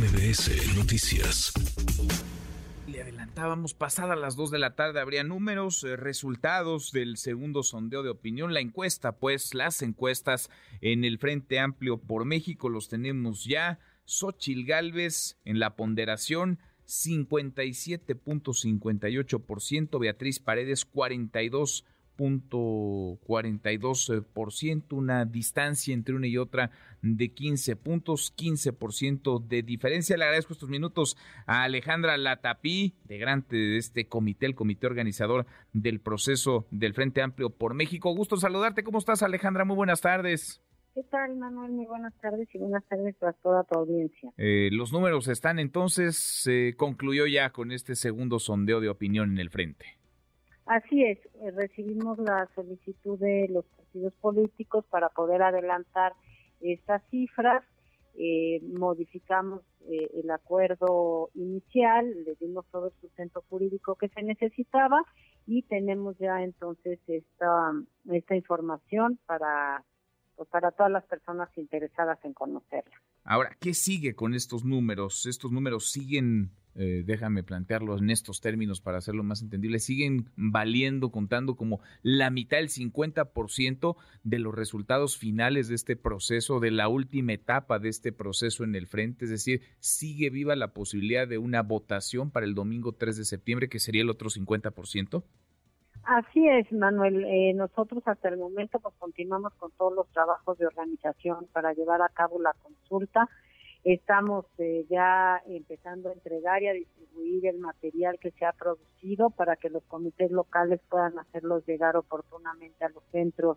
MBS Noticias. Le adelantábamos, pasada las 2 de la tarde, habría números, eh, resultados del segundo sondeo de opinión. La encuesta, pues, las encuestas en el Frente Amplio por México los tenemos ya. Xochil Gálvez en la ponderación 57.58%, Beatriz Paredes 42 ciento, una distancia entre una y otra de 15 puntos, 15% de diferencia. Le agradezco estos minutos a Alejandra Latapí, integrante de este comité, el comité organizador del proceso del Frente Amplio por México. Gusto saludarte. ¿Cómo estás, Alejandra? Muy buenas tardes. ¿Qué tal, Manuel? Muy buenas tardes y buenas tardes para toda tu audiencia. Eh, los números están entonces, se concluyó ya con este segundo sondeo de opinión en el frente. Así es, eh, recibimos la solicitud de los partidos políticos para poder adelantar estas cifras, eh, modificamos eh, el acuerdo inicial, le dimos todo el sustento jurídico que se necesitaba y tenemos ya entonces esta, esta información para, pues, para todas las personas interesadas en conocerla. Ahora, ¿qué sigue con estos números? ¿Estos números siguen eh, déjame plantearlo en estos términos para hacerlo más entendible, siguen valiendo, contando como la mitad, el 50% de los resultados finales de este proceso, de la última etapa de este proceso en el frente, es decir, sigue viva la posibilidad de una votación para el domingo 3 de septiembre, que sería el otro 50%. Así es, Manuel. Eh, nosotros hasta el momento pues continuamos con todos los trabajos de organización para llevar a cabo la consulta Estamos eh, ya empezando a entregar y a distribuir el material que se ha producido para que los comités locales puedan hacerlos llegar oportunamente a los centros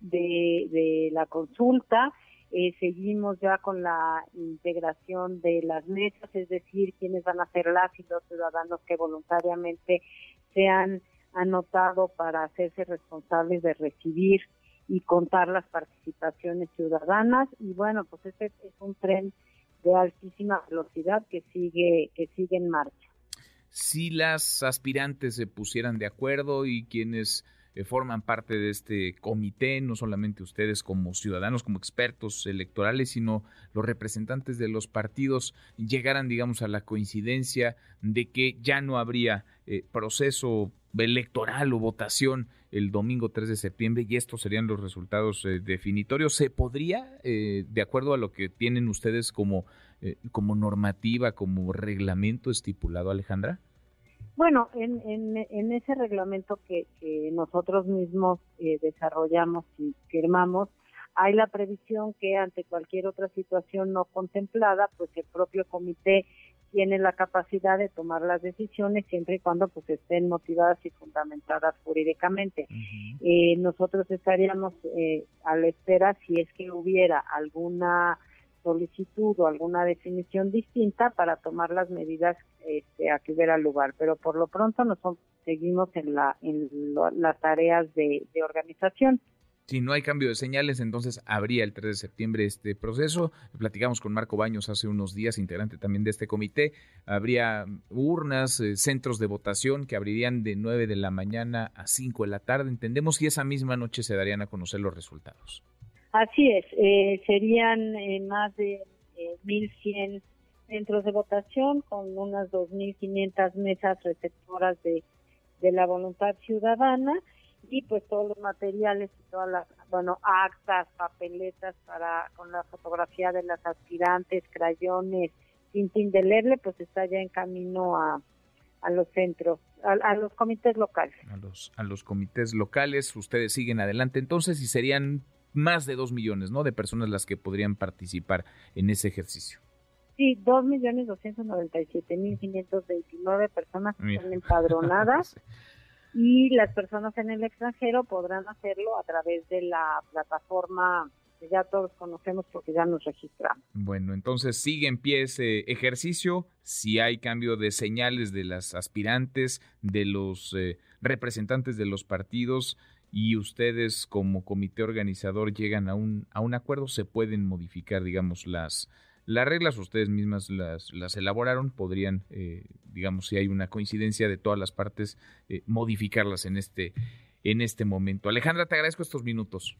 de, la consulta. Eh, seguimos ya con la integración de las mesas, es decir, quienes van a ser las y los ciudadanos que voluntariamente se han anotado para hacerse responsables de recibir y contar las participaciones ciudadanas. Y bueno, pues este es un tren de altísima velocidad que sigue, que sigue en marcha. Si las aspirantes se pusieran de acuerdo y quienes eh, forman parte de este comité, no solamente ustedes como ciudadanos, como expertos electorales, sino los representantes de los partidos, llegaran, digamos, a la coincidencia de que ya no habría eh, proceso electoral o votación el domingo 3 de septiembre y estos serían los resultados eh, definitorios. ¿Se podría, eh, de acuerdo a lo que tienen ustedes como, eh, como normativa, como reglamento estipulado, Alejandra? Bueno, en, en, ese reglamento que, que nosotros mismos desarrollamos y firmamos, hay la previsión que ante cualquier otra situación no contemplada, pues el propio comité tiene la capacidad de tomar las decisiones siempre y cuando pues estén motivadas y fundamentadas jurídicamente. eh, nosotros estaríamos eh, a la espera si es que hubiera alguna solicitud o alguna definición distinta para tomar las medidas este, a que hubiera lugar. Pero por lo pronto nosotros seguimos en, la, en las tareas de organización. Si no hay cambio de señales, entonces habría el 3 de septiembre este proceso. Platicamos con Marco Baños hace unos días, integrante también de este comité. Habría urnas, eh, centros de votación que abrirían de 9 de la mañana a 5 de la tarde. Entendemos y esa misma noche se darían a conocer los resultados. Así es, eh, serían eh, más de 1.100 centros de votación con unas 2.500 mesas receptoras de la voluntad ciudadana y pues todos los materiales y todas las, bueno, actas, papeletas para con la fotografía de las aspirantes, crayones, tinta indeleble, pues está ya en camino a, a los centros, a, los comités locales. A los, a los comités locales, ustedes siguen adelante entonces y serían más de dos millones, ¿no? De personas las que podrían participar en ese ejercicio. Sí, dos millones doscientos noventa y siete mil quinientos veintinueve personas están empadronadas. y las personas en el extranjero podrán hacerlo a través de la plataforma que ya todos conocemos porque ya nos registramos. Bueno, entonces sigue en pie ese ejercicio. Si hay cambio de señales de las aspirantes, de los eh, representantes de los partidos y ustedes como comité organizador llegan a un, a un acuerdo, se pueden modificar, digamos, las, las reglas ustedes mismas las, las elaboraron, podrían, eh, digamos, si hay una coincidencia de todas las partes, eh, modificarlas en este, en este momento. Alejandra, te agradezco estos minutos.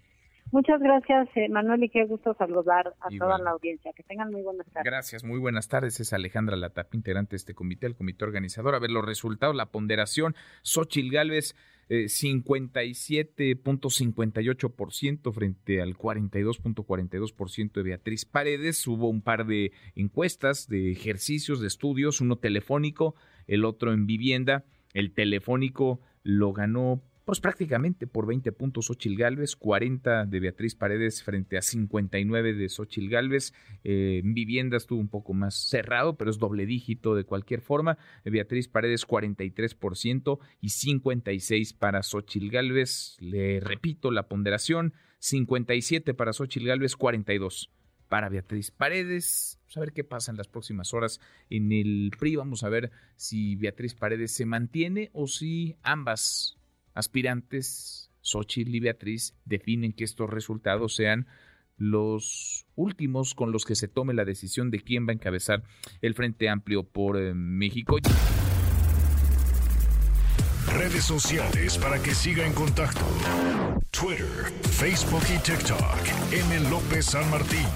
Muchas gracias, eh, Manuel, y qué gusto saludar a toda la audiencia. Que tengan muy buenas tardes. Gracias, muy buenas tardes. Es Alejandra Latapa, integrante de este comité, el comité organizador. A ver los resultados, la ponderación. Xochil Gálvez, 57.58% frente al 42.42% de Beatriz Paredes. Hubo un par de encuestas, de ejercicios, de estudios, uno telefónico, el otro en vivienda. El telefónico lo ganó pues prácticamente por 20 puntos Xochil Gálvez, 40 de Beatriz Paredes frente a 59 de Xochil Gálvez. Eh, en vivienda estuvo un poco más cerrado, pero es doble dígito de cualquier forma. Beatriz Paredes 43% y 56 para Xochil Gálvez. Le repito la ponderación, 57 para Xochil Gálvez, 42 para Beatriz Paredes. Vamos a ver qué pasa en las próximas horas en el PRI. Vamos a ver si Beatriz Paredes se mantiene o si ambas aspirantes, Xochitl y Beatriz, definen que estos resultados sean los últimos con los que se tome la decisión de quién va a encabezar el Frente Amplio por eh, México. Redes sociales para que siga en contacto: Twitter, Facebook y TikTok. M. López San Martín.